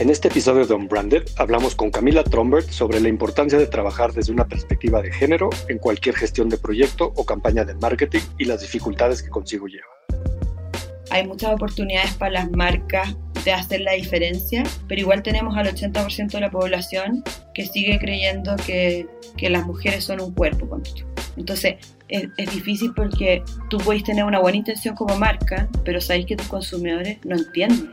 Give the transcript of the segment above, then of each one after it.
En este episodio de Unbranded hablamos con Camila Trombert sobre la importancia de trabajar desde una perspectiva de género en cualquier gestión de proyecto o campaña de marketing y las dificultades que consigo lleva. Hay muchas oportunidades para las marcas de hacer la diferencia, pero igual tenemos al 80% de la población que sigue creyendo que, que las mujeres son un cuerpo. Entonces, es, es, difícil porque tú puedes tener una buena intención como marca, pero sabéis que tus consumidores no entienden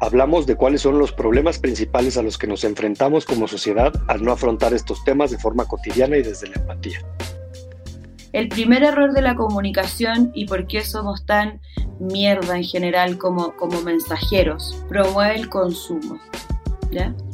hablamos de cuáles son los problemas principales a los que nos enfrentamos como sociedad al no afrontar estos temas de forma cotidiana y desde la empatía. El primer error de la comunicación y por qué somos tan mierda en general como, como mensajeros, promueve el consumo,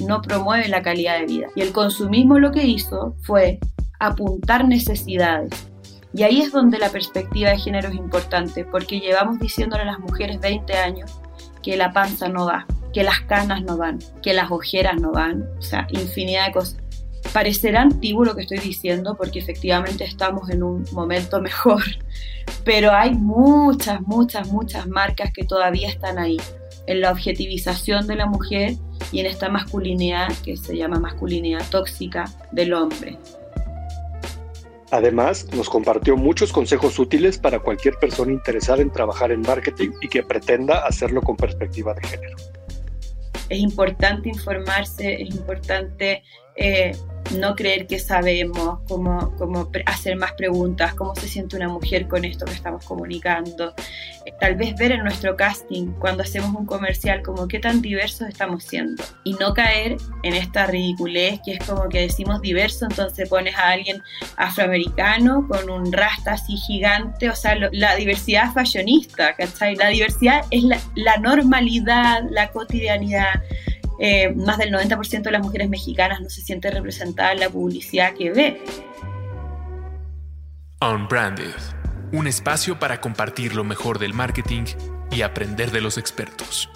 no promueve la calidad de vida. Y el consumismo lo que hizo fue apuntar necesidades. Y ahí es donde la perspectiva de género es importante, porque llevamos diciéndole a las mujeres 20 años que la panza no va, que las canas no van, que las ojeras no van, o sea, infinidad de cosas. Parecerá antiguo lo que estoy diciendo porque efectivamente estamos en un momento mejor, pero hay muchas, muchas, muchas marcas que todavía están ahí, en la objetivización de la mujer y en esta masculinidad que se llama masculinidad tóxica del hombre. Además, nos compartió muchos consejos útiles para cualquier persona interesada en trabajar en marketing y que pretenda hacerlo con perspectiva de género. Es importante informarse, es importante eh, no creer que sabemos, cómo, hacer más preguntas, cómo se siente una mujer con esto que estamos comunicando. Tal vez ver en nuestro casting, cuando hacemos un comercial, como qué tan diversos estamos siendo. Y no caer en esta ridiculez que es como que decimos diverso, entonces pones a alguien afroamericano con un rasta así gigante, o sea, la diversidad fashionista, ¿cachai? La diversidad es la normalidad, la cotidianidad eh, más del 90% de las mujeres mexicanas no se siente representada en la publicidad que ve. Unbranded, un espacio para compartir lo mejor del marketing y aprender de los expertos.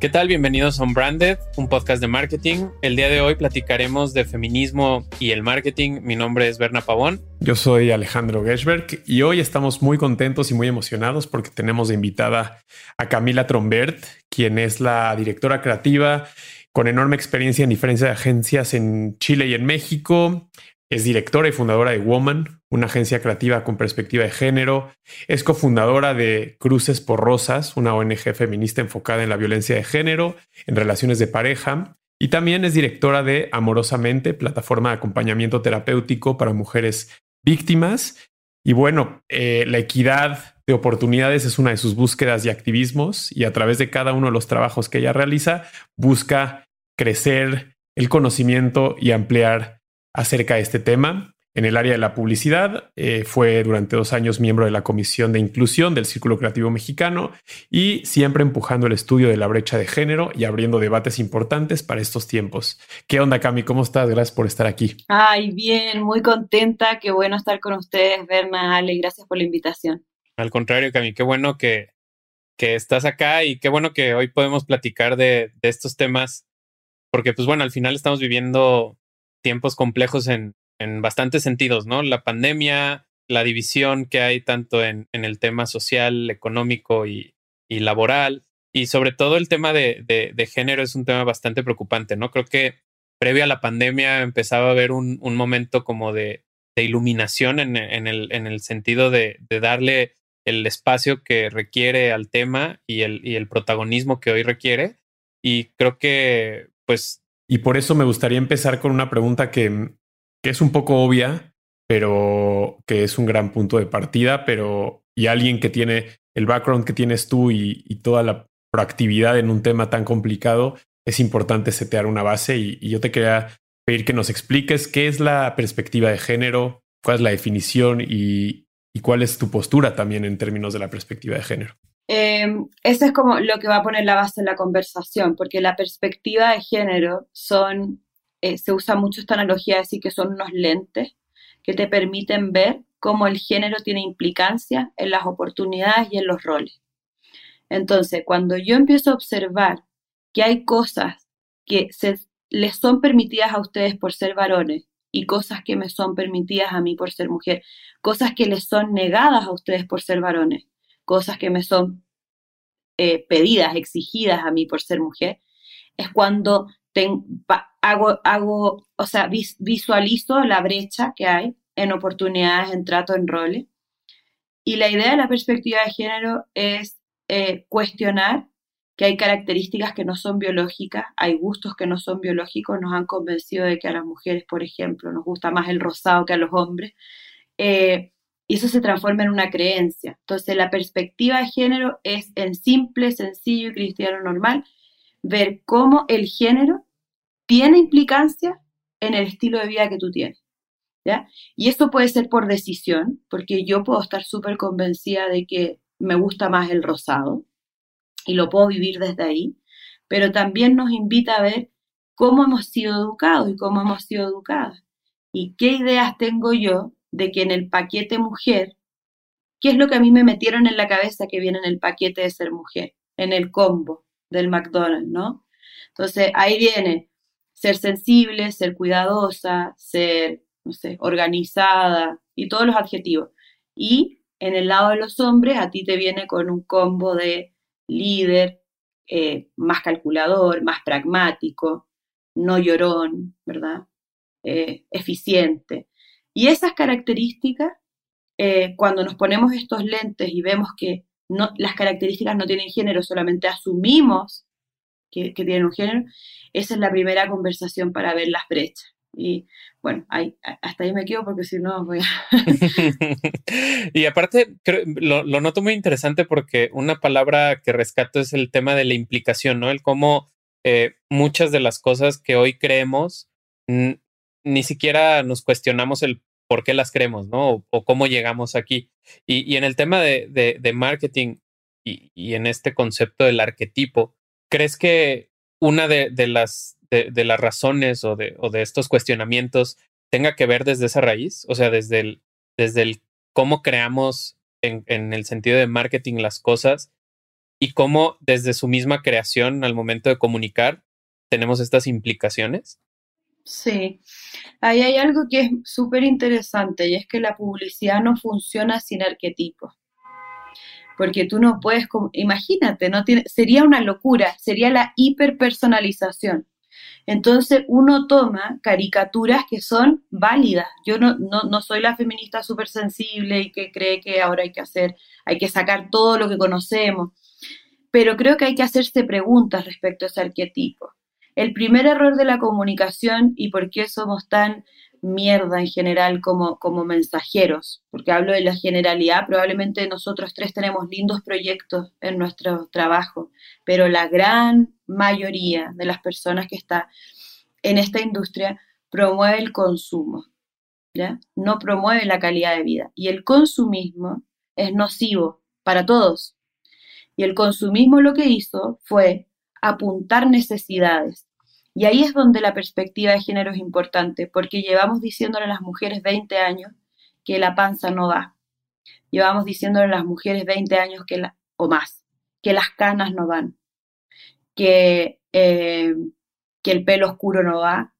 ¿Qué tal? Bienvenidos a Unbranded, un podcast de marketing. El día de hoy platicaremos de feminismo y el marketing. Mi nombre es Berna Pavón. Yo soy Alejandro Geschberg y hoy estamos muy contentos y muy emocionados porque tenemos invitada a Camila Trombert, quien es la directora creativa con enorme experiencia en diferentes agencias en Chile y en México. Es directora y fundadora de Woman, una agencia creativa con perspectiva de género. Es cofundadora de Cruces por Rosas, una ONG feminista enfocada en la violencia de género, en relaciones de pareja. Y también es directora de Amorosamente, plataforma de acompañamiento terapéutico para mujeres víctimas. Y bueno, eh, la equidad de oportunidades es una de sus búsquedas y activismos y a través de cada uno de los trabajos que ella realiza busca crecer el conocimiento y ampliar acerca de este tema. En el área de la publicidad, eh, fue durante dos años miembro de la Comisión de Inclusión del Círculo Creativo Mexicano y siempre empujando el estudio de la brecha de género y abriendo debates importantes para estos tiempos. ¿Qué onda, Cami? ¿Cómo estás? Gracias por estar aquí. Ay, bien, muy contenta. Qué bueno estar con ustedes, Berna, Ale. Gracias por la invitación. Al contrario, Cami, qué bueno que, que estás acá y qué bueno que hoy podemos platicar de, de estos temas, porque pues bueno, al final estamos viviendo tiempos complejos en, en bastantes sentidos, ¿no? La pandemia, la división que hay tanto en, en el tema social, económico y, y, laboral, y sobre todo el tema de, de, de, género es un tema bastante preocupante, ¿no? Creo que previo a la pandemia empezaba a haber un, un momento como de, de iluminación en, en, el, en el sentido de, darle el espacio que requiere al tema y el, y el protagonismo que hoy requiere. Y creo que, pues, y por eso me gustaría empezar con una pregunta que, que es un poco obvia, pero que es un gran punto de partida, pero y alguien que tiene el background que tienes tú y, toda la proactividad en un tema tan complicado, es importante setear una base y, y yo te quería pedir que nos expliques qué es la perspectiva de género, cuál es la definición y, y cuál es tu postura también en términos de la perspectiva de género. Eh, eso es como lo que va a poner la base en la conversación, porque la perspectiva de género son, eh, se usa mucho esta analogía de decir que son unos lentes que te permiten ver cómo el género tiene implicancia en las oportunidades y en los roles. Entonces, cuando yo empiezo a observar que hay cosas que se, les son permitidas a ustedes por ser varones y cosas que me son permitidas a mí por ser mujer, cosas que les son negadas a ustedes por ser varones, cosas que me son eh, pedidas, exigidas a mí por ser mujer, es cuando hago, hago, o sea, visualizo la brecha que hay en oportunidades, en trato, en roles. Y la idea de la perspectiva de género es eh, cuestionar que hay características que no son biológicas, hay gustos que no son biológicos, nos han convencido de que a las mujeres, por ejemplo, nos gusta más el rosado que a los hombres, eh, y eso se transforma en una creencia. Entonces, la perspectiva de género es en simple, sencillo y cristiano normal, ver cómo el género tiene implicancia en el estilo de vida que tú tienes. ¿ya? Y esto puede ser por decisión, porque yo puedo estar súper convencida de que me gusta más el rosado, y lo puedo vivir desde ahí, pero también nos invita a ver cómo hemos sido educados y cómo hemos sido educadas y qué ideas tengo yo de que en el paquete mujer, qué es lo que a mí me metieron en la cabeza que viene en el paquete de ser mujer, en el combo del McDonald's, ¿no? Entonces ahí viene ser sensible, ser cuidadosa, ser, no sé, organizada y todos los adjetivos. Y en el lado de los hombres, a ti te viene con un combo de líder, eh, más calculador, más pragmático, no llorón, ¿verdad? Eh, eficiente. Y esas características, eh, cuando nos ponemos estos lentes y vemos que no, las características no tienen género, solamente asumimos que, que tienen un género, esa es la primera conversación para ver las brechas. Y bueno, hasta ahí me quedo porque si no voy a... y aparte, lo, noto muy interesante porque una palabra que rescato es el tema de la implicación, ¿no? El cómo eh, muchas de las cosas que hoy creemos ni siquiera nos cuestionamos el por qué las creemos, ¿no? O, cómo llegamos aquí. Y, en el tema de, de, marketing y, en este concepto del arquetipo, ¿crees que una de, las de, las razones o de, o de estos cuestionamientos tenga que ver desde esa raíz, o sea, desde el, desde el cómo creamos en el sentido de marketing las cosas y cómo desde su misma creación al momento de comunicar tenemos estas implicaciones. Sí, ahí hay algo que es súper interesante y es que la publicidad no funciona sin arquetipos. Porque tú no puedes, imagínate, no tiene, sería una locura, sería la hiperpersonalización. Entonces uno toma caricaturas que son válidas. Yo no, no, soy la feminista súper sensible y que cree que ahora hay que hacer, hay que sacar todo lo que conocemos, pero creo que hay que hacerse preguntas respecto a ese arquetipo. El primer error de la comunicación y por qué somos tan mierda en general como, como mensajeros, porque hablo de la generalidad, probablemente nosotros tres tenemos lindos proyectos en nuestro trabajo, pero la gran mayoría de las personas que está en esta industria promueve el consumo. No promueve la calidad de vida. Y el consumismo es nocivo para todos. Y el consumismo lo que hizo fue apuntar necesidades y ahí es donde la perspectiva de género es importante, porque llevamos diciéndole a las mujeres 20 años que la panza no va. Llevamos diciéndole a las mujeres 20 años que la, o más, que las canas no van, que, eh, que el pelo oscuro no va,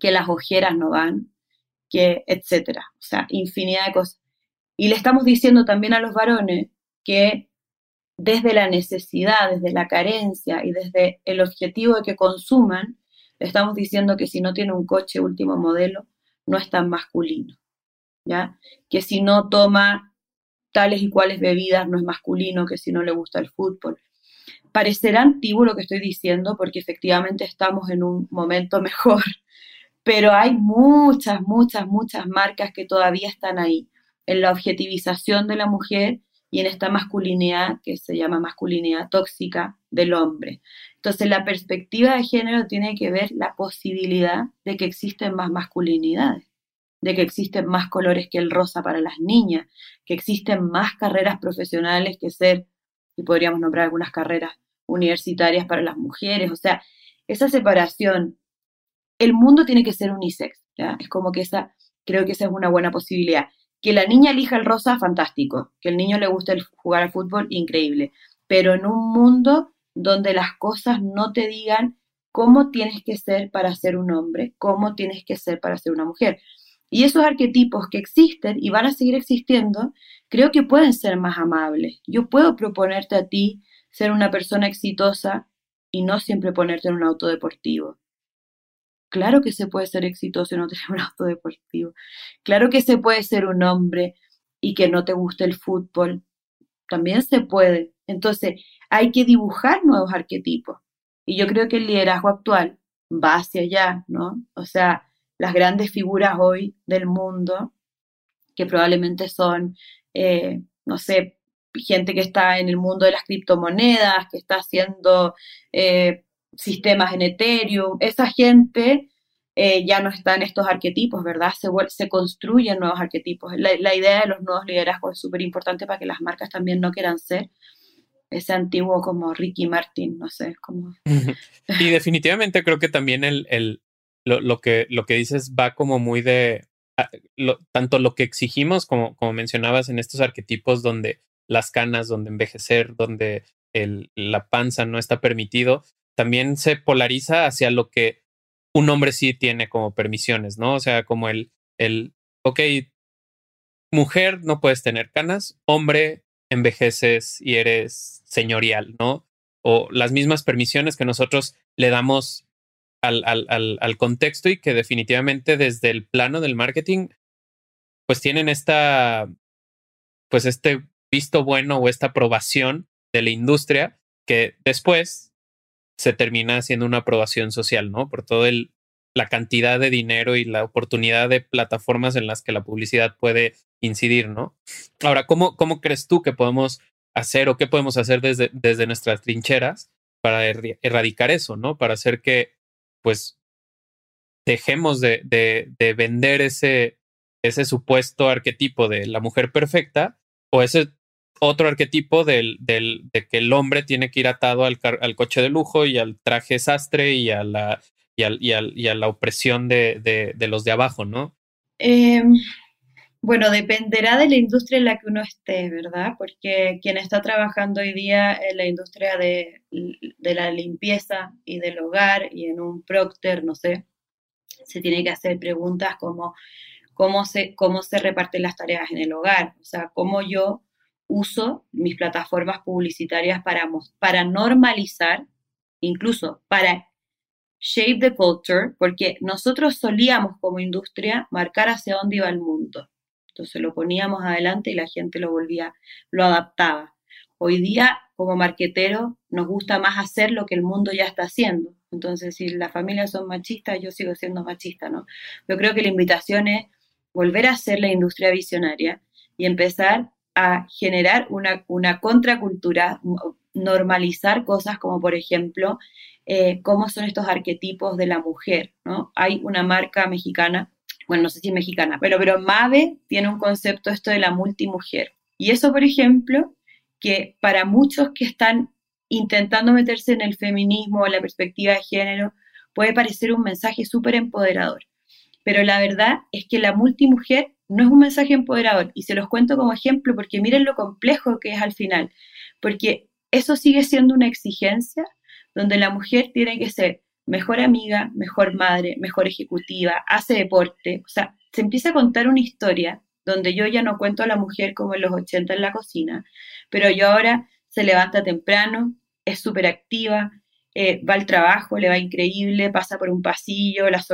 que las ojeras no van, que etcétera. O sea, infinidad de cosas. Y le estamos diciendo también a los varones que desde la necesidad, desde la carencia y desde el objetivo de que consuman, estamos diciendo que si no tiene un coche último modelo, no es tan masculino. ¿ya? Que si no toma tales y cuales bebidas, no es masculino, que si no le gusta el fútbol. Parecerá antiguo lo que estoy diciendo porque efectivamente estamos en un momento mejor, pero hay muchas, muchas, muchas marcas que todavía están ahí, en la objetivización de la mujer y en esta masculinidad que se llama masculinidad tóxica del hombre. Entonces la perspectiva de género tiene que ver la posibilidad de que existen más masculinidades, de que existen más colores que el rosa para las niñas, que existen más carreras profesionales que ser, y podríamos nombrar algunas carreras universitarias para las mujeres. O sea, esa separación, el mundo tiene que ser unisex, ¿ya? Es como que esa, creo que esa es una buena posibilidad. Que la niña elija el rosa, fantástico. Que el niño le guste jugar al fútbol, increíble. Pero en un mundo donde las cosas no te digan cómo tienes que ser para ser un hombre, cómo tienes que ser para ser una mujer. Y esos arquetipos que existen y van a seguir existiendo, creo que pueden ser más amables. Yo puedo proponerte a ti ser una persona exitosa y no siempre ponerte en un auto deportivo. Claro que se puede ser exitoso y no tener un auto deportivo. Claro que se puede ser un hombre y que no te guste el fútbol. También se puede. Entonces, hay que dibujar nuevos arquetipos. Y yo creo que el liderazgo actual va hacia allá, ¿no? O sea, las grandes figuras hoy del mundo, que probablemente son, eh, no sé, gente que está en el mundo de las criptomonedas, que está haciendo eh, sistemas en Ethereum, esa gente eh, ya no está en estos arquetipos, ¿verdad? Se, se construyen nuevos arquetipos. La, idea de los nuevos liderazgos es súper importante para que las marcas también no quieran ser ese antiguo como Ricky Martin, no sé, como... y definitivamente creo que también el, lo, que, lo que dices va como muy de... Ah, tanto lo que exigimos como, como mencionabas en estos arquetipos donde las canas, donde envejecer, donde el, la panza no está permitido, también se polariza hacia lo que un hombre sí tiene como permisiones, ¿no? O sea, como el, el, ok, mujer no puedes tener canas, hombre envejeces y eres señorial, ¿no? O las mismas permisiones que nosotros le damos al, al, al, al contexto y que definitivamente desde el plano del marketing, pues tienen esta, pues este visto bueno o esta aprobación de la industria que después se termina siendo una aprobación social, ¿no? Por todo el la cantidad de dinero y la oportunidad de plataformas en las que la publicidad puede incidir, ¿no? Ahora, ¿cómo, cómo crees tú que podemos hacer o qué podemos hacer desde, desde nuestras trincheras para erradicar eso, ¿no? Para hacer que, pues, dejemos de, de, de vender ese, ese supuesto arquetipo de la mujer perfecta o ese otro arquetipo del, del, de que el hombre tiene que ir atado al, al, coche de lujo y al traje sastre y a la, y, y, y a la opresión de, de, los de abajo, ¿no? Eh, bueno, dependerá de la industria en la que uno esté, ¿verdad? Porque quien está trabajando hoy día en la industria de, de la limpieza y del hogar y en un Procter, no sé, se tiene que hacer preguntas como cómo se, cómo se reparten las tareas en el hogar, o sea, cómo yo uso mis plataformas publicitarias para, para normalizar, incluso para shape the culture, porque nosotros solíamos como industria marcar hacia dónde iba el mundo. Entonces lo poníamos adelante y la gente lo volvía, lo adaptaba. Hoy día, como marquetero, nos gusta más hacer lo que el mundo ya está haciendo. Entonces, si las familias son machistas, yo sigo siendo machista, ¿no? Yo creo que la invitación es volver a hacer la industria visionaria y empezar a generar una, una contracultura, normalizar cosas como, por ejemplo, eh, cómo son estos arquetipos de la mujer, ¿no? Hay una marca mexicana, bueno, no sé si mexicana, pero, pero Mave tiene un concepto esto de la multimujer. Y eso, por ejemplo, que para muchos que están intentando meterse en el feminismo o la perspectiva de género, puede parecer un mensaje súper empoderador. Pero la verdad es que la multimujer no es un mensaje empoderador. Y se los cuento como ejemplo porque miren lo complejo que es al final, porque eso sigue siendo una exigencia donde la mujer tiene que ser mejor amiga, mejor madre, mejor ejecutiva, hace deporte, o sea, se empieza a contar una historia donde yo ya no cuento a la mujer como en los 80 en la cocina, pero yo ahora se levanta temprano, es súper activa, eh, va al trabajo, le va increíble, pasa por un pasillo, la,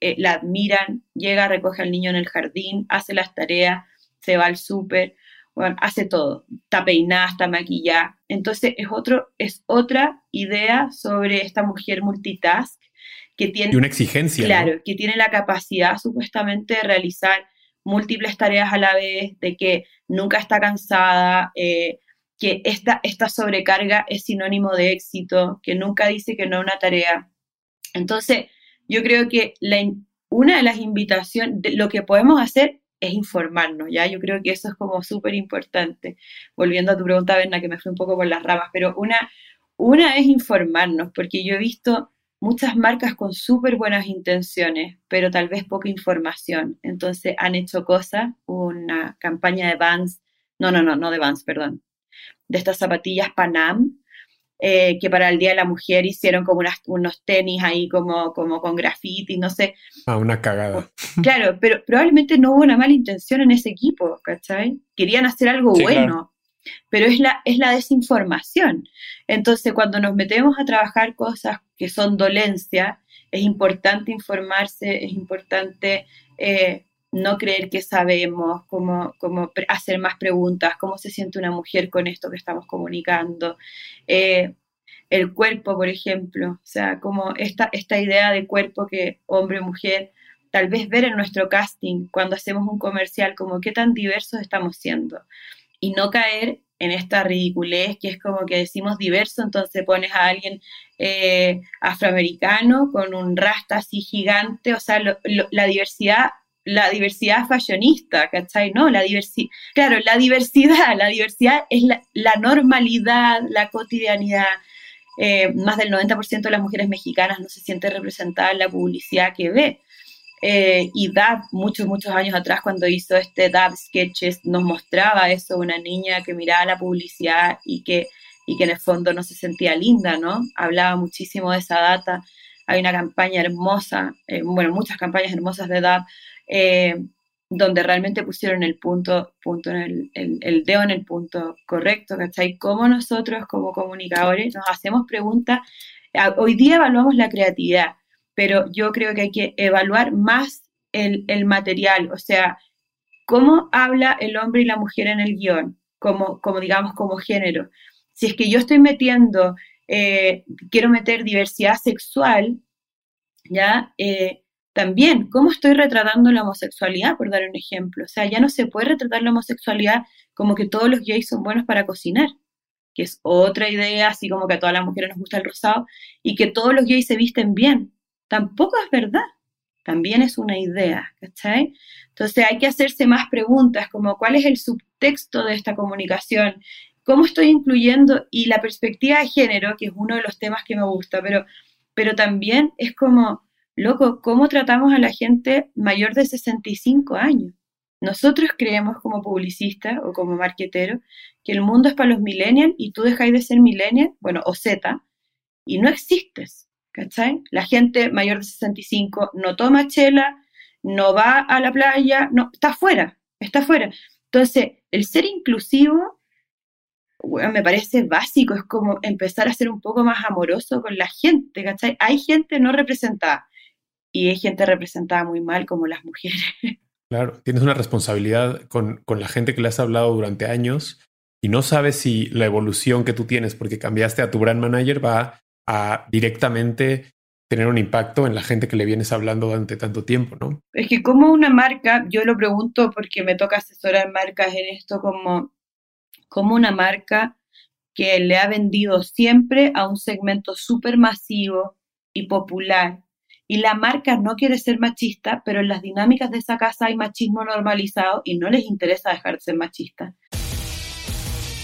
eh, la admiran, llega, recoge al niño en el jardín, hace las tareas, se va al súper, bueno, hace todo, está peinada, está maquillada. Entonces es, otro, es otra idea sobre esta mujer multitask que tiene... Y una exigencia. Claro, que tiene la capacidad supuestamente de realizar múltiples tareas a la vez, de que nunca está cansada, eh, que esta, esta sobrecarga es sinónimo de éxito, que nunca dice que no una tarea. Entonces, yo creo que la, una de las invitaciones, lo que podemos hacer es informarnos, ¿ya? Yo creo que eso es como súper importante. Volviendo a tu pregunta, Berna, que me fui un poco por las ramas, pero una, una es informarnos, porque yo he visto muchas marcas con súper buenas intenciones, pero tal vez poca información. Entonces han hecho cosas, una campaña de Vans, no, no, no, no de Vans, perdón, de estas zapatillas Panam, eh, que para el Día de la Mujer hicieron como unos tenis ahí como, como con graffiti, no sé. Ah, una cagada. Claro, pero probablemente no hubo una mala intención en ese equipo, ¿cachai? Querían hacer algo bueno, pero es la, es la desinformación. Entonces, cuando nos metemos a trabajar cosas que son dolencia, es importante informarse, es importante eh, no creer que sabemos, cómo, cómo, hacer más preguntas, cómo se siente una mujer con esto que estamos comunicando. Eh, el cuerpo, por ejemplo, o sea, como esta, esta idea de cuerpo que hombre mujer, tal vez ver en nuestro casting cuando hacemos un comercial, como qué tan diversos estamos siendo. Y no caer en esta ridiculez que es como que decimos diverso, entonces pones a alguien eh, afroamericano con un rasta así gigante, o sea, la diversidad la diversidad fashionista, ¿cachai? No, la diversidad, claro, la diversidad, la diversidad es la, normalidad, la cotidianidad. Eh, más del 90% de las mujeres mexicanas no se siente representada en la publicidad que ve. Eh, y Dab, muchos, muchos años atrás, cuando hizo este Dab Sketches, nos mostraba eso, una niña que miraba la publicidad y que, y que en el fondo no se sentía linda, ¿no? Hablaba muchísimo de esa data. Hay una campaña hermosa, eh, bueno, muchas campañas hermosas de Dab eh, donde realmente pusieron el punto, punto en el, el, dedo en el punto correcto, ¿cachai? Cómo nosotros como comunicadores nos hacemos preguntas, hoy día evaluamos la creatividad, pero yo creo que hay que evaluar más el, el material, o sea, cómo habla el hombre y la mujer en el guion, como, como digamos, como género. Si es que yo estoy metiendo, eh, quiero meter diversidad sexual, ¿ya? Eh, también, ¿cómo estoy retratando la homosexualidad, por dar un ejemplo? O sea, ya no se puede retratar la homosexualidad como que todos los gays son buenos para cocinar, que es otra idea, así como que a todas las mujeres nos gusta el rosado, y que todos los gays se visten bien. Tampoco es verdad, también es una idea, ¿cachai? Entonces hay que hacerse más preguntas, como cuál es el subtexto de esta comunicación, cómo estoy incluyendo, y la perspectiva de género, que es uno de los temas que me gusta, pero, pero también es como loco, ¿cómo tratamos a la gente mayor de 65 años? Nosotros creemos como publicistas o como marqueteros que el mundo es para los millennials y tú dejáis de ser millennial, bueno, o Z, y no existes, ¿cachai? La gente mayor de 65 no toma chela, no va a la playa, no, está fuera, está fuera. Entonces, el ser inclusivo, me parece básico, es como empezar a ser un poco más amoroso con la gente, ¿cachai? Hay gente no representada y hay gente representada muy mal como las mujeres. Claro, tienes una responsabilidad con, con la gente que le has hablado durante años y no sabes si la evolución que tú tienes porque cambiaste a tu brand manager va a directamente tener un impacto en la gente que le vienes hablando durante tanto tiempo, ¿no? Es que como una marca, yo lo pregunto porque me toca asesorar marcas en esto, como, como una marca que le ha vendido siempre a un segmento súper masivo y popular y la marca no quiere ser machista, pero en las dinámicas de esa casa hay machismo normalizado y no les interesa dejar de ser machista.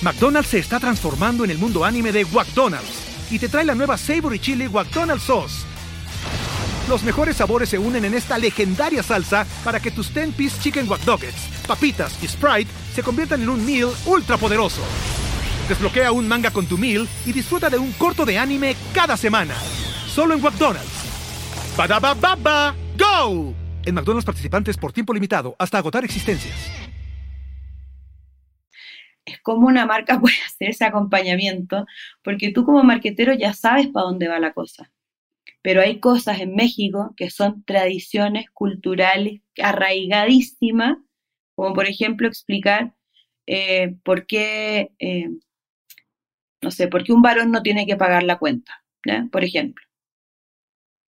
McDonald's se está transformando en el mundo anime de McDonald's y te trae la nueva Savory Chili McDonald's Sauce. Los mejores sabores se unen en esta legendaria salsa para que tus 10-piece chicken wack papitas y Sprite se conviertan en un meal ultra poderoso. Desbloquea un manga con tu meal y disfruta de un corto de anime cada semana. Solo en McDonald's. ¡Badabababa! ¡Go! En McDonald's participantes por tiempo limitado hasta agotar existencias. Es como una marca puede hacer ese acompañamiento, porque tú como marquetero ya sabes para dónde va la cosa. Pero hay cosas en México que son tradiciones culturales arraigadísimas, como por ejemplo explicar eh, por qué, eh, no sé, por qué un varón no tiene que pagar la cuenta, por ejemplo.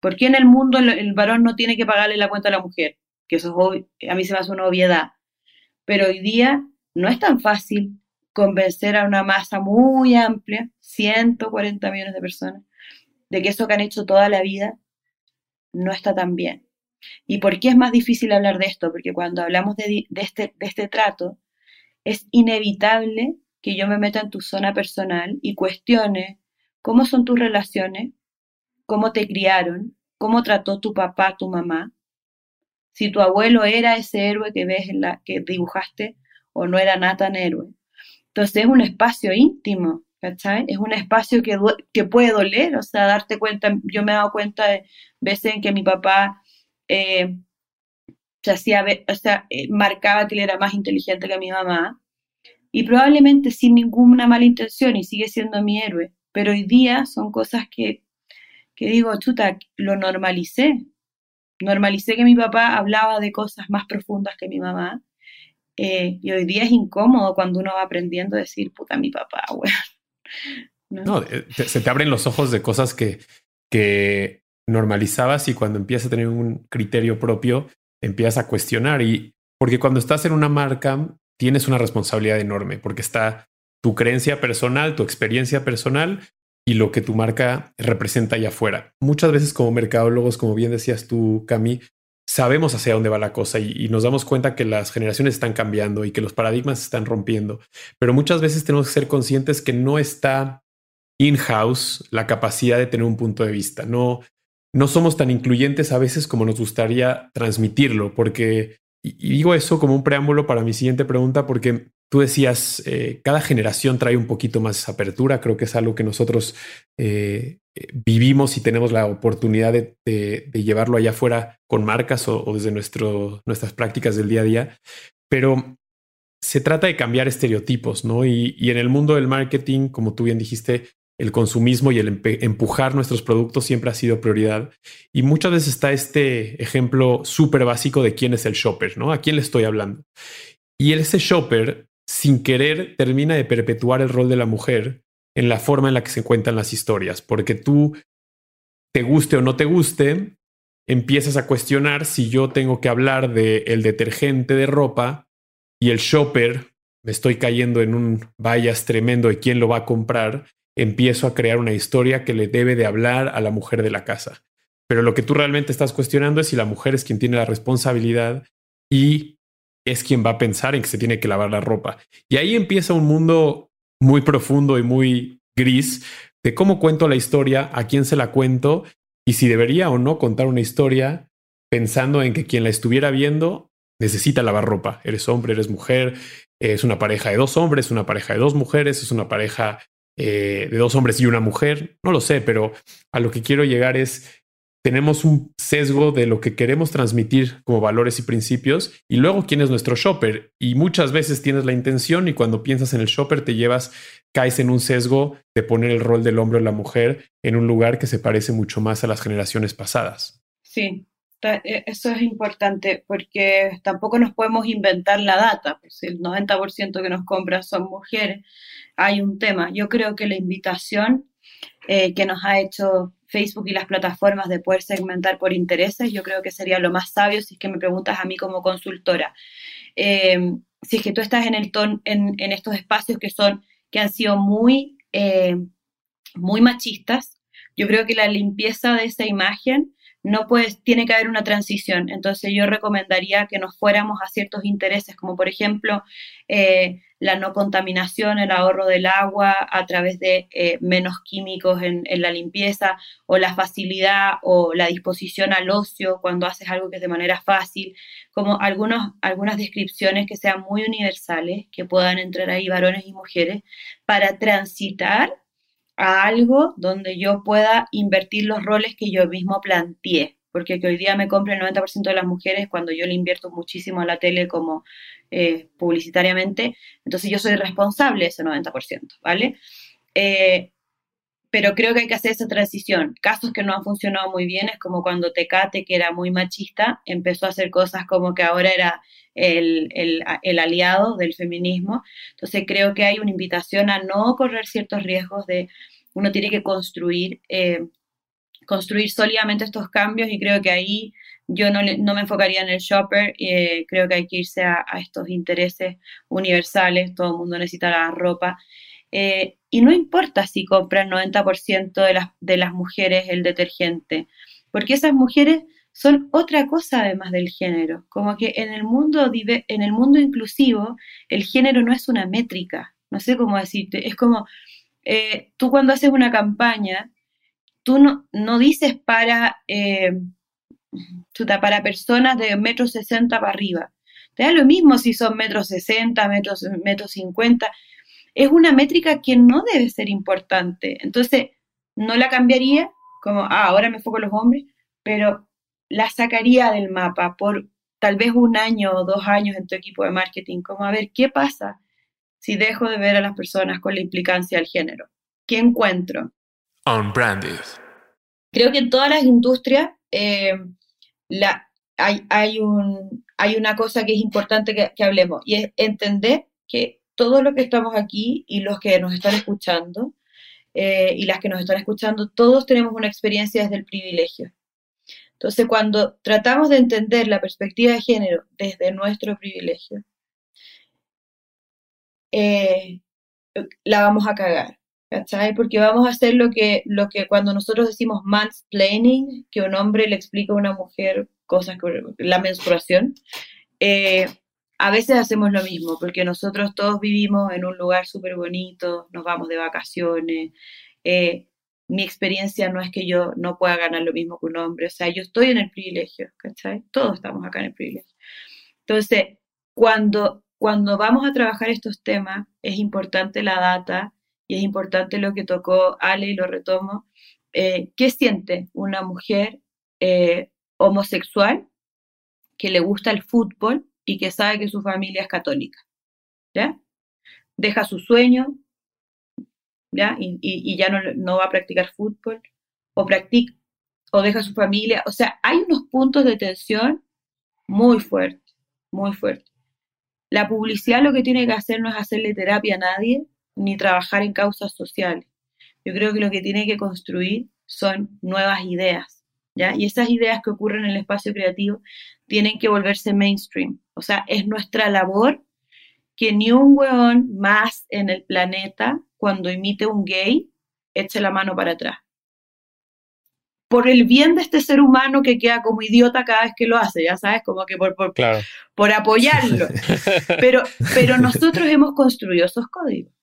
¿Por qué en el mundo el, varón no tiene que pagarle la cuenta a la mujer? Que eso es a mí se me hace una obviedad. Pero hoy día no es tan fácil convencer a una masa muy amplia, 140 millones de personas, de que eso que han hecho toda la vida no está tan bien. ¿Y por qué es más difícil hablar de esto? Porque cuando hablamos de, este, de este trato, es inevitable que yo me meta en tu zona personal y cuestione cómo son tus relaciones, cómo te criaron, cómo trató tu papá, tu mamá, si tu abuelo era ese héroe que ves en la que dibujaste o no era nada tan héroe. Entonces es un espacio íntimo, ¿cachai? Es un espacio que, que puede doler, o sea, darte cuenta, yo me he dado cuenta de veces en que mi papá eh, hacía, o sea, eh, marcaba que él era más inteligente que mi mamá, y probablemente sin ninguna mala intención, y sigue siendo mi héroe, pero hoy día son cosas que, que digo, chuta, lo normalicé, normalicé que mi papá hablaba de cosas más profundas que mi mamá. Eh, y hoy día es incómodo cuando uno va aprendiendo a decir, puta, mi papá, weón. ¿No? Eh, se te abren los ojos de cosas que, que normalizabas y cuando empiezas a tener un criterio propio, empiezas a cuestionar. Y porque cuando estás en una marca, tienes una responsabilidad enorme, porque está tu creencia personal, tu experiencia personal y lo que tu marca representa allá afuera. Muchas veces como mercadólogos, como bien decías tú, Cami, sabemos hacia dónde va la cosa y, nos damos cuenta que las generaciones están cambiando y que los paradigmas se están rompiendo. Pero muchas veces tenemos que ser conscientes que no está in-house la capacidad de tener un punto de vista. No, no somos tan incluyentes a veces como nos gustaría transmitirlo, porque, y digo eso como un preámbulo para mi siguiente pregunta, porque Tú decías, eh, cada generación trae un poquito más apertura. Creo que es algo que nosotros eh, vivimos y tenemos la oportunidad de, llevarlo allá afuera con marcas o, desde nuestras prácticas del día a día. Pero se trata de cambiar estereotipos, ¿no? Y en el mundo del marketing, como tú bien dijiste, el consumismo y el empujar nuestros productos siempre ha sido prioridad. Y muchas veces está este ejemplo súper básico de quién es el shopper, ¿no? ¿A quién le estoy hablando? Y ese shopper sin querer termina de perpetuar el rol de la mujer en la forma en la que se cuentan las historias, porque tú, te guste o no te guste, empiezas a cuestionar si yo tengo que hablar de el detergente de ropa y el shopper, me estoy cayendo en un vallas tremendo de quién lo va a comprar, empiezo a crear una historia que le debe de hablar a la mujer de la casa. Pero lo que tú realmente estás cuestionando es si la mujer es quien tiene la responsabilidad y es quien va a pensar en que se tiene que lavar la ropa. Y ahí empieza un mundo muy profundo y muy gris de cómo cuento la historia, a quién se la cuento y si debería o no contar una historia pensando en que quien la estuviera viendo necesita lavar ropa. Eres hombre, eres mujer, es una pareja de dos hombres, una pareja de dos mujeres, es una pareja eh, de dos hombres y una mujer. No lo sé, pero a lo que quiero llegar es tenemos un sesgo de lo que queremos transmitir como valores y principios y luego quién es nuestro shopper. Y muchas veces tienes la intención y cuando piensas en el shopper te llevas, caes en un sesgo de poner el rol del hombre o la mujer en un lugar que se parece mucho más a las generaciones pasadas. Sí, eso es importante porque tampoco nos podemos inventar la data, pues el 90% que nos compran son mujeres. Hay un tema. Yo creo que la invitación eh, que nos ha hecho Facebook y las plataformas de poder segmentar por intereses, yo creo que sería lo más sabio si es que me preguntas a mí como consultora. Eh, si es que tú estás en, el ton, en, estos espacios que son, que han sido muy, eh, muy machistas, yo creo que la limpieza de esa imagen no puedes, tiene que haber una transición. Entonces yo recomendaría que nos fuéramos a ciertos intereses, como por ejemplo eh, la no contaminación, el ahorro del agua a través de eh, menos químicos en, la limpieza, o la facilidad o la disposición al ocio cuando haces algo que es de manera fácil, como algunos, algunas descripciones que sean muy universales, que puedan entrar ahí varones y mujeres, para transitar a algo donde yo pueda invertir los roles que yo mismo planteé, porque que hoy día me compre el 90% de las mujeres cuando yo le invierto muchísimo a la tele como eh, publicitariamente, entonces yo soy responsable de ese 90%, ¿vale? Eh, pero creo que hay que hacer esa transición. Casos que no han funcionado muy bien es como cuando Tecate, que era muy machista, empezó a hacer cosas como que ahora era el, el, aliado del feminismo. Entonces creo que hay una invitación a no correr ciertos riesgos de uno tiene que construir eh, construir sólidamente estos cambios y creo que ahí yo no, no me enfocaría en el shopper, eh, creo que hay que irse a, estos intereses universales, todo el mundo necesita la ropa. Eh, y no importa si compra el 90% de las, de las mujeres el detergente, porque esas mujeres son otra cosa además del género. Como que en el mundo, en el mundo inclusivo, el género no es una métrica. No sé cómo decirte. Es como, eh, tú cuando haces una campaña, tú no, no dices para, eh, para personas de metros sesenta para arriba. Te da lo mismo si son metros sesenta, metros, metros cincuenta. Es una métrica que no debe ser importante. Entonces, no la cambiaría como, ah, ahora me enfoco en los hombres, pero la sacaría del mapa por tal vez un año o dos años en tu equipo de marketing, como a ver qué pasa si dejo de ver a las personas con la implicancia del género. ¿Qué encuentro? Unbranded. Creo que en todas las industrias eh, la, hay, hay, un, hay una cosa que es importante que, hablemos y es entender que todo lo que estamos aquí y los que nos están escuchando eh, y las que nos están escuchando, todos tenemos una experiencia desde el privilegio. Entonces, cuando tratamos de entender la perspectiva de género desde nuestro privilegio, eh, la vamos a cagar, ¿cachai? Porque vamos a hacer lo que, lo que cuando nosotros decimos mansplaining, que un hombre le explica a una mujer cosas, la menstruación, eh, a veces hacemos lo mismo, porque nosotros todos vivimos en un lugar súper bonito, nos vamos de vacaciones, eh, mi experiencia no es que yo no pueda ganar lo mismo que un hombre, o sea, yo estoy en el privilegio, ¿cachai? Todos estamos acá en el privilegio. Entonces, cuando, cuando vamos a trabajar estos temas, es importante la data y es importante lo que tocó Ale y lo retomo. Eh, ¿Qué siente una mujer eh, homosexual que le gusta el fútbol y que sabe que su familia es católica? ¿Ya? Deja su sueño, ¿ya? Y, ya no, va a practicar fútbol, o practica, o deja su familia. O sea, hay unos puntos de tensión muy fuertes, muy fuertes. La publicidad lo que tiene que hacer no es hacerle terapia a nadie, ni trabajar en causas sociales. Yo creo que lo que tiene que construir son nuevas ideas, ¿ya? Y esas ideas que ocurren en el espacio creativo tienen que volverse mainstream. O sea, es nuestra labor que ni un weón más en el planeta, cuando imite un gay, eche la mano para atrás. Por el bien de este ser humano que queda como idiota cada vez que lo hace, ya sabes, como que por, por, por apoyarlo. pero, pero nosotros hemos construido esos códigos,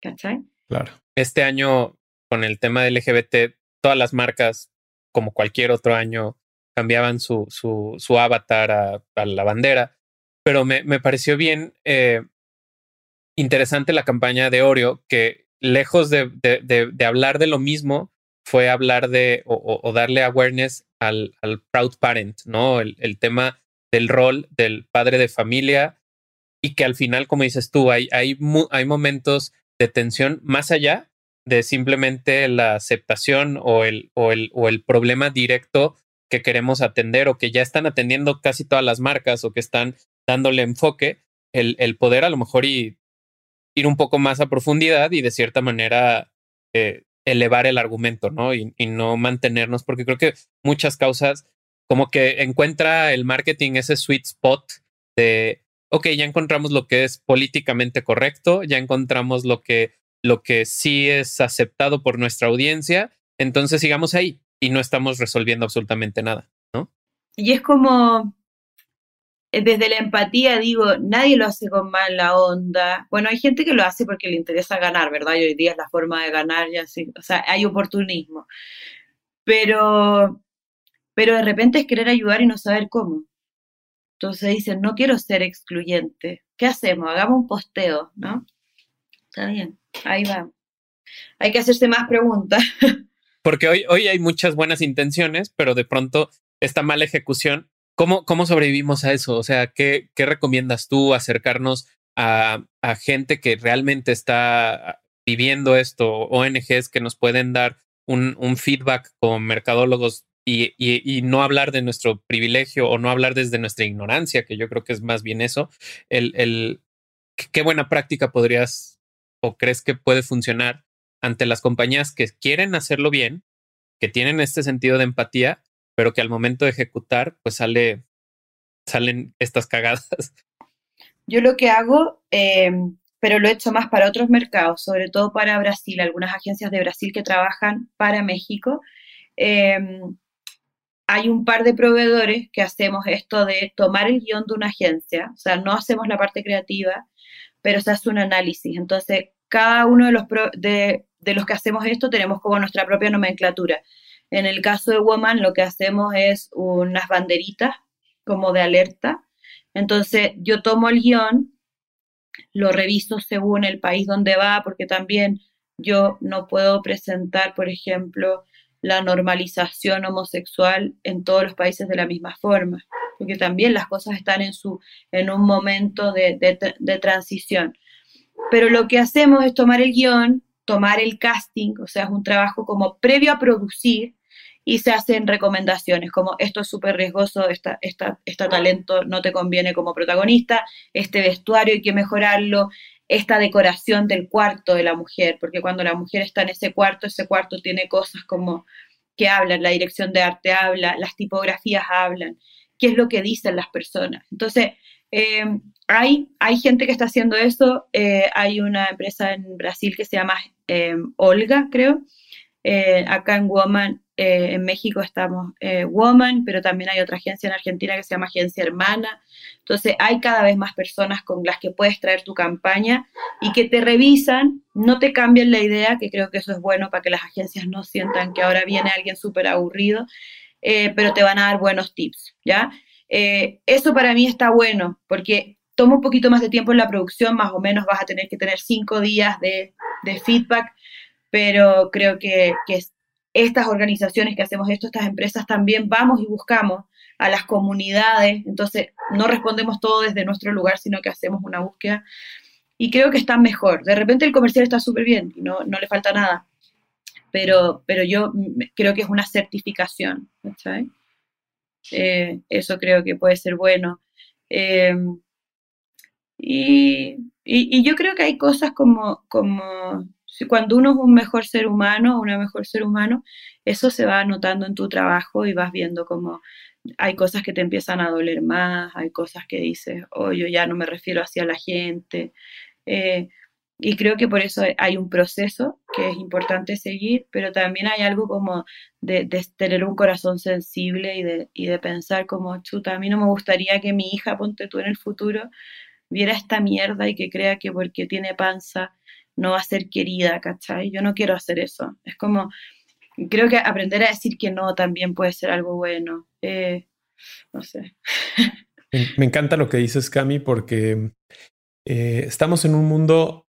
¿cachai? Claro. Este año, con el tema del LGBT, todas las marcas, como cualquier otro año, cambiaban su, su, avatar a, la bandera, pero me, me pareció bien eh, interesante la campaña de Oreo, que lejos de, de, hablar de lo mismo, fue hablar de o, darle awareness al, al, proud parent, ¿no? El, el, tema del rol del padre de familia y que al final, como dices tú, hay, hay, hay momentos de tensión más allá de simplemente la aceptación o el, o el, o el problema directo que queremos atender o que ya están atendiendo casi todas las marcas o que están dándole enfoque, el, el poder a lo mejor y ir un poco más a profundidad y de cierta manera eh, elevar el argumento, ¿no? Y, no mantenernos, porque creo que muchas causas, como que encuentra el marketing ese sweet spot de, ok, ya encontramos lo que es políticamente correcto, ya encontramos lo que, lo que sí es aceptado por nuestra audiencia, entonces sigamos ahí y no estamos resolviendo absolutamente nada, ¿no? Y es como, eh, desde la empatía digo, nadie lo hace con mala onda. Bueno, hay gente que lo hace porque le interesa ganar, ¿verdad? Y hoy día es la forma de ganar, ya sí, o sea, hay oportunismo. Pero, pero de repente es querer ayudar y no saber cómo. Entonces dicen, no quiero ser excluyente. ¿Qué hacemos? Hagamos un posteo, ¿no? Está bien, ahí va. Hay que hacerse más preguntas. Porque hoy, hoy hay muchas buenas intenciones, pero de pronto esta mala ejecución ¿Cómo, ¿Cómo sobrevivimos a eso? O sea, ¿qué, qué recomiendas tú acercarnos a, a, gente que realmente está viviendo esto, ONGs que nos pueden dar un, un feedback como mercadólogos y, y, no hablar de nuestro privilegio o no hablar desde nuestra ignorancia, que yo creo que es más bien eso? El, el, ¿Qué buena práctica podrías o crees que puede funcionar ante las compañías que quieren hacerlo bien, que tienen este sentido de empatía, pero que al momento de ejecutar, pues sale, salen estas cagadas. Yo lo que hago, eh, pero lo he hecho más para otros mercados, sobre todo para Brasil, algunas agencias de Brasil que trabajan para México. Eh, hay un par de proveedores que hacemos esto de tomar el guion de una agencia, o sea, no hacemos la parte creativa, pero se hace un análisis. Entonces, cada uno de los, de, de los que hacemos esto tenemos como nuestra propia nomenclatura. En el caso de Woman, lo que hacemos es unas banderitas como de alerta. Entonces, yo tomo el guion, lo reviso según el país donde va, porque también yo no puedo presentar, por ejemplo, la normalización homosexual en todos los países de la misma forma, porque también las cosas están en, su, en un momento de, de, transición. Pero lo que hacemos es tomar el guion, tomar el casting, o sea, es un trabajo como previo a producir y se hacen recomendaciones como esto es súper riesgoso, esta, esta, este talento no te conviene como protagonista, este vestuario hay que mejorarlo, esta decoración del cuarto de la mujer, porque cuando la mujer está en ese cuarto, ese cuarto tiene cosas como que hablan, la dirección de arte habla, las tipografías hablan, qué es lo que dicen las personas. Entonces, eh, hay, gente que está haciendo eso, eh, hay una empresa en Brasil que se llama eh, Olga, creo, acá en Woman en México estamos Woman, pero también hay otra agencia en Argentina que se llama Agencia Hermana. Entonces hay cada vez más personas con las que puedes traer tu campaña y que te revisan, no te cambian la idea, que creo que eso es bueno para que las agencias no sientan que ahora viene alguien súper aburrido, pero te van a dar buenos tips, ¿ya? Eso para mí está bueno, porque toma un poquito más de tiempo en la producción, más o menos vas a tener que tener cinco días de, de feedback, pero creo que, que estas organizaciones que hacemos esto, estas empresas también vamos y buscamos a las comunidades, entonces no respondemos todo desde nuestro lugar, sino que hacemos una búsqueda y creo que está mejor. De repente el comercial está súper bien no, no, le falta nada, pero, pero yo creo que es una certificación, eh, eso creo que puede ser bueno. Y, y, y, yo creo que hay cosas como, como cuando uno es un mejor ser humano, una mejor ser humano, eso se va notando en tu trabajo y vas viendo como hay cosas que te empiezan a doler más, hay cosas que dices, oh, yo ya no me refiero hacia la gente. Eh, y creo que por eso hay un proceso que es importante seguir, pero también hay algo como de, tener un corazón sensible y de, y de pensar como, chuta, a mí no me gustaría que mi hija, ponte tú en el futuro, viera esta mierda y que crea que porque tiene panza no va a ser querida, ¿cachai? Yo no quiero hacer eso. Es como, creo que aprender a decir que no también puede ser algo bueno. Eh, no sé. Me, encanta lo que dices, Cami, porque eh, estamos en un mundo,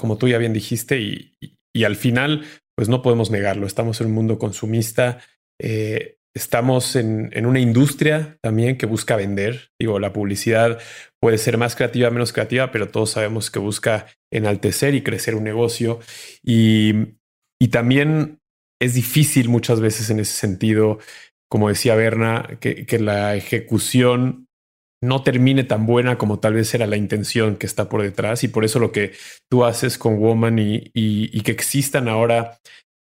como tú ya bien dijiste, y, al final, pues no podemos negarlo. Estamos en un mundo consumista. Eh, estamos en, en, una industria también que busca vender. Digo, la publicidad puede ser más creativa, menos creativa, pero todos sabemos que busca enaltecer y crecer un negocio. Y, y también es difícil muchas veces en ese sentido, como decía Berna, que, que, la ejecución no termine tan buena como tal vez era la intención que está por detrás. Y por eso lo que tú haces con Woman y, que existan ahora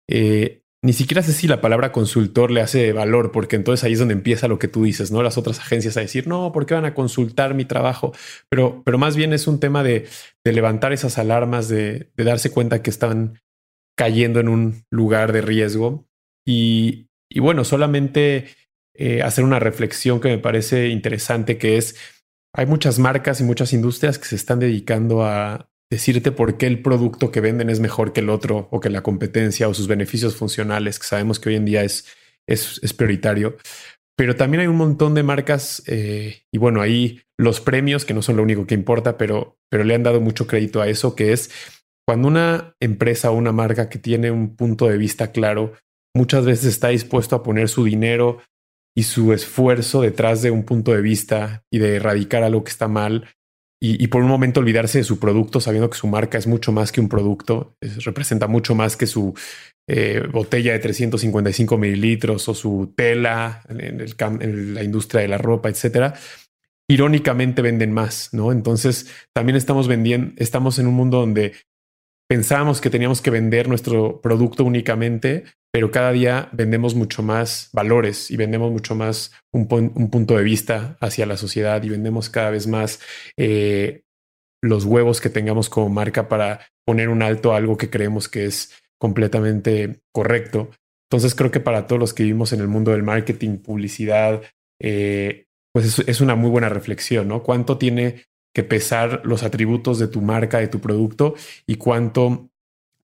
eh, ni siquiera sé si la palabra consultor le hace valor, porque entonces ahí es donde empieza lo que tú dices, ¿no? Las otras agencias a decir, no, ¿por qué van a consultar mi trabajo? Pero, pero más bien es un tema de, levantar esas alarmas, de, darse cuenta que están cayendo en un lugar de riesgo. Y, bueno, solamente eh, hacer una reflexión que me parece interesante, que es, hay muchas marcas y muchas industrias que se están dedicando a, decirte por qué el producto que venden es mejor que el otro o que la competencia o sus beneficios funcionales, que sabemos que hoy en día es, es, prioritario. Pero también hay un montón de marcas eh, y bueno, ahí los premios, que no son lo único que importa, pero, pero le han dado mucho crédito a eso, que es cuando una empresa o una marca que tiene un punto de vista claro, muchas veces está dispuesto a poner su dinero y su esfuerzo detrás de un punto de vista y de erradicar algo que está mal y, por un momento olvidarse de su producto, sabiendo que su marca es mucho más que un producto, representa mucho más que su eh, botella de 355 mililitros o su tela en, en la industria de la ropa, etcétera. Irónicamente venden más, ¿no? Entonces también estamos vendiendo, estamos en un mundo donde pensábamos que teníamos que vender nuestro producto únicamente, pero cada día vendemos mucho más valores y vendemos mucho más un, punto de vista hacia la sociedad y vendemos cada vez más eh, los huevos que tengamos como marca para poner un alto a algo que creemos que es completamente correcto. Entonces creo que para todos los que vivimos en el mundo del marketing, publicidad, eh, pues es, es, una muy buena reflexión, ¿no? ¿Cuánto tiene que pesar los atributos de tu marca, de tu producto y cuánto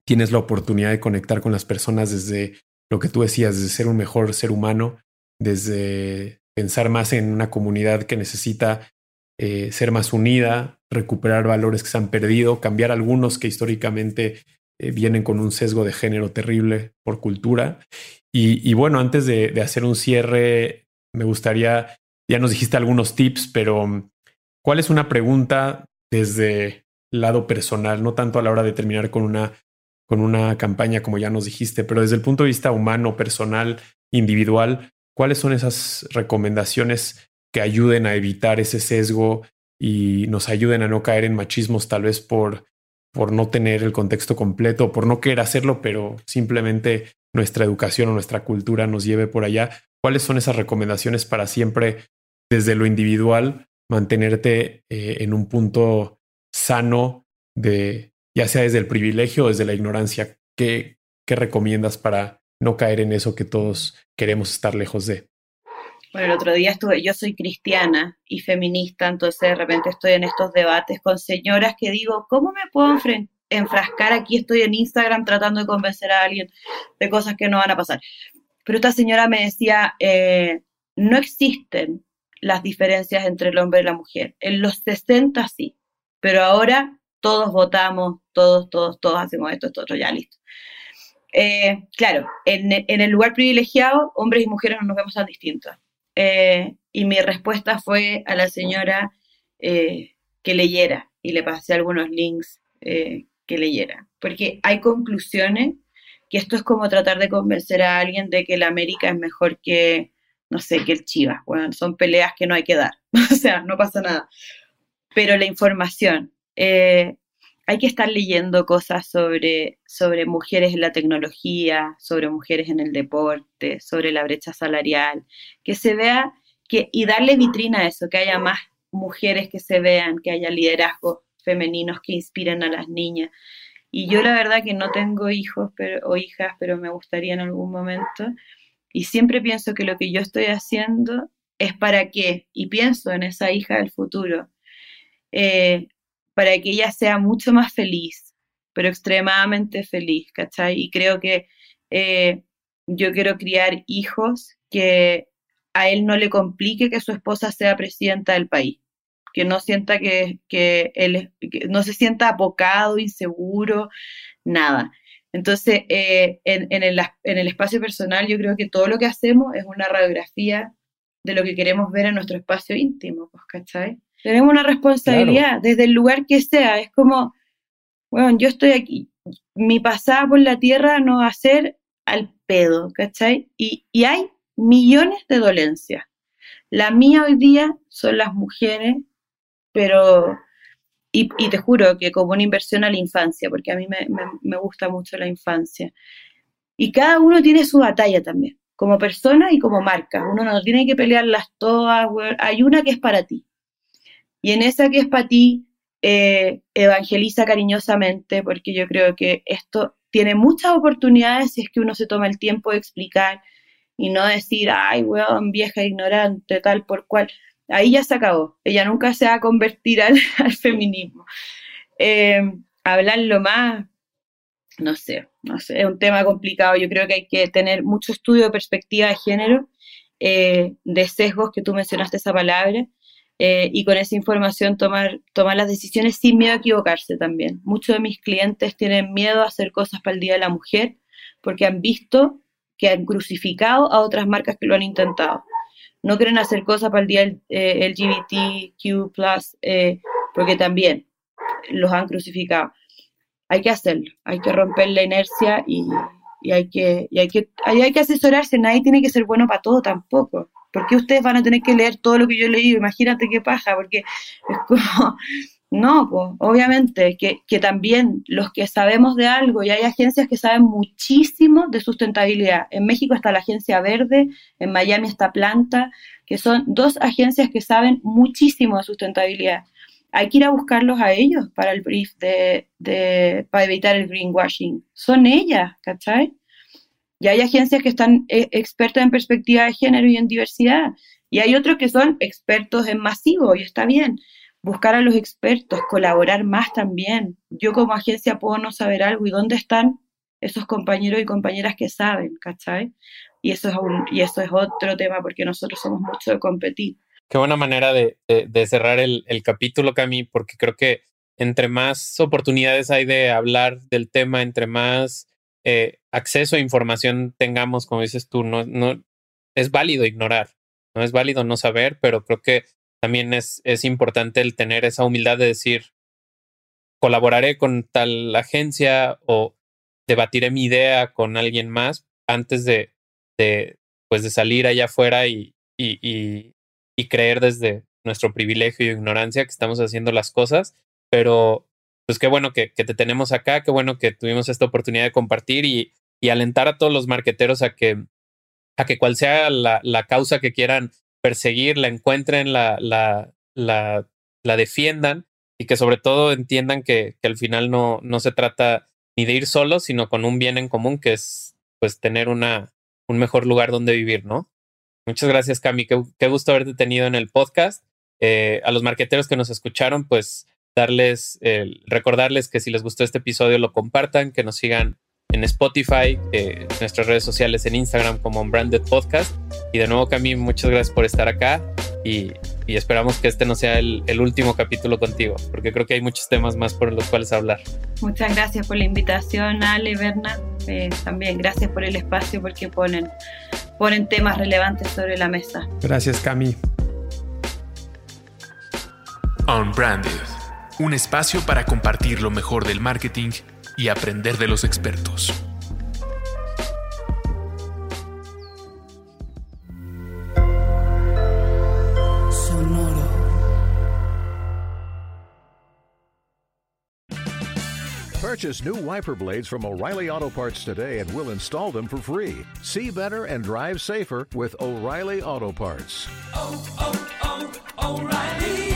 tienes la oportunidad de conectar con las personas desde lo que tú decías, desde ser un mejor ser humano, desde pensar más en una comunidad que necesita eh, ser más unida, recuperar valores que se han perdido, cambiar algunos que históricamente eh, vienen con un sesgo de género terrible por cultura. Y, bueno, antes de, de, hacer un cierre, me gustaría, ya nos dijiste algunos tips, pero ¿cuál es una pregunta desde el lado personal, no tanto a la hora de terminar con una con una campaña, como ya nos dijiste, pero desde el punto de vista humano, personal, individual, ¿cuáles son esas recomendaciones que ayuden a evitar ese sesgo y nos ayuden a no caer en machismos tal vez por, por no tener el contexto completo, por no querer hacerlo, pero simplemente nuestra educación o nuestra cultura nos lleve por allá? ¿Cuáles son esas recomendaciones para siempre, desde lo individual, mantenerte eh, en un punto sano de, ya sea desde el privilegio o desde la ignorancia, ¿qué, qué recomiendas para no caer en eso que todos queremos estar lejos de? Bueno, el otro día estuve, yo soy cristiana y feminista, entonces de repente estoy en estos debates con señoras que digo, ¿cómo me puedo enfrascar aquí? Estoy en Instagram tratando de convencer a alguien de cosas que no van a pasar. Pero esta señora me decía, eh, no existen las diferencias entre el hombre y la mujer. En los 60 sí, pero ahora todos votamos, todos, todos, todos hacemos esto, esto, otro, ya listo. Eh, claro, en, el lugar privilegiado, hombres y mujeres no nos vemos tan distintos. Eh, y mi respuesta fue a la señora eh, que leyera y le pasé algunos links que leyera, porque hay conclusiones que esto es como tratar de convencer a alguien de que la América es mejor que, no sé, que el Chivas. Bueno, son peleas que no hay que dar, o sea, no pasa nada. Pero la información, eh, hay que estar leyendo cosas sobre, sobre mujeres en la tecnología, sobre mujeres en el deporte, sobre la brecha salarial, que se vea que, y darle vitrina a eso, que haya más mujeres que se vean, que haya liderazgos femeninos que inspiren a las niñas. Y yo la verdad que no tengo hijos pero, o hijas, pero me gustaría en algún momento. Y siempre pienso que lo que yo estoy haciendo es para qué, y pienso en esa hija del futuro. Eh, para que ella sea mucho más feliz, pero extremadamente feliz, ¿cachai? Y creo que eh, yo quiero criar hijos que a él no le complique que su esposa sea presidenta del país, que no sienta que, él no se sienta apocado, inseguro, nada. Entonces, eh, en, el, en el espacio personal, yo creo que todo lo que hacemos es una radiografía de lo que queremos ver en nuestro espacio íntimo, pues, ¿cachai? Tenemos una responsabilidad desde el lugar que sea. Es como, bueno, yo estoy aquí. Mi pasada por la tierra no va a ser al pedo, ¿cachai? Y, y hay millones de dolencias. La mía hoy día son las mujeres, pero, y, te juro que como una inversión a la infancia, porque a mí me, me, gusta mucho la infancia. Y cada uno tiene su batalla también, como persona y como marca. Uno no tiene que pelearlas todas, hay una que es para ti. Y en esa que es para ti, eh, evangeliza cariñosamente, porque yo creo que esto tiene muchas oportunidades si es que uno se toma el tiempo de explicar y no decir, ay, weón, vieja ignorante, tal por cual. Ahí ya se acabó. Ella nunca se va a convertir al, feminismo. Eh, hablarlo más, no sé, no sé, es un tema complicado. Yo creo que hay que tener mucho estudio de perspectiva de género, eh, de sesgos, que tú mencionaste esa palabra, eh, y con esa información tomar, tomar las decisiones sin miedo a equivocarse también. Muchos de mis clientes tienen miedo a hacer cosas para el Día de la Mujer porque han visto que han crucificado a otras marcas que lo han intentado. No quieren hacer cosas para el Día eh, LGBTQ, eh, porque también los han crucificado. Hay que hacerlo, hay que romper la inercia y, y hay, que, y hay, que, hay que asesorarse. Nadie tiene que ser bueno para todo tampoco. ¿Por qué ustedes van a tener que leer todo lo que yo he leído? Imagínate qué paja, porque es como, No, pues obviamente que, que, también los que sabemos de algo, y hay agencias que saben muchísimo de sustentabilidad. En México está la Agencia Verde, en Miami está Planta, que son dos agencias que saben muchísimo de sustentabilidad. Hay que ir a buscarlos a ellos para el brief de, de para evitar el greenwashing. Son ellas, ¿cachai? Y hay agencias que están eh, expertas en perspectiva de género y en diversidad. Y hay otros que son expertos en masivo, y está bien buscar a los expertos, colaborar más también. Yo como agencia puedo no saber algo y dónde están esos compañeros y compañeras que saben, ¿cachai? Y eso es, un, y eso es otro tema porque nosotros somos mucho de competir. Qué buena manera de, de, cerrar el, el, capítulo, Cami, porque creo que entre más oportunidades hay de hablar del tema, entre más eh, acceso a información tengamos, como dices tú, no, es válido ignorar, no es válido no saber, pero creo que también es, importante el tener esa humildad de decir, colaboraré con tal agencia o debatiré mi idea con alguien más antes de, pues de salir allá afuera y creer desde nuestro privilegio y ignorancia que estamos haciendo las cosas. Pero pues qué bueno que, te tenemos acá, qué bueno que tuvimos esta oportunidad de compartir y, alentar a todos los marqueteros a que, a que cual sea la, causa que quieran perseguir, la encuentren, la, la, la, defiendan y que sobre todo entiendan que, al final no, no se trata ni de ir solo, sino con un bien en común, que es pues tener una, un mejor lugar donde vivir, ¿no? Muchas gracias, Cami. Qué, qué gusto haberte tenido en el podcast. Eh, a los marqueteros que nos escucharon, pues darles, eh, recordarles que si les gustó este episodio lo compartan, que nos sigan en Spotify, eh, nuestras redes sociales en Instagram como Branded Podcast. Y de nuevo, Cami, muchas gracias por estar acá y, y esperamos que este no sea el, el, último capítulo contigo, porque creo que hay muchos temas más por los cuales hablar. Muchas gracias por la invitación, Ale, Berna. Eh, también gracias por el espacio, porque ponen, ponen temas relevantes sobre la mesa. Gracias, Cami. Unbranded, un espacio para compartir lo mejor del marketing y aprender de los expertos. Sonoro. Purchase new wiper blades from O'Reilly Auto Parts today and we'll install them for free. See better and drive safer with O'Reilly Auto Parts. Oh, oh, oh, O'Reilly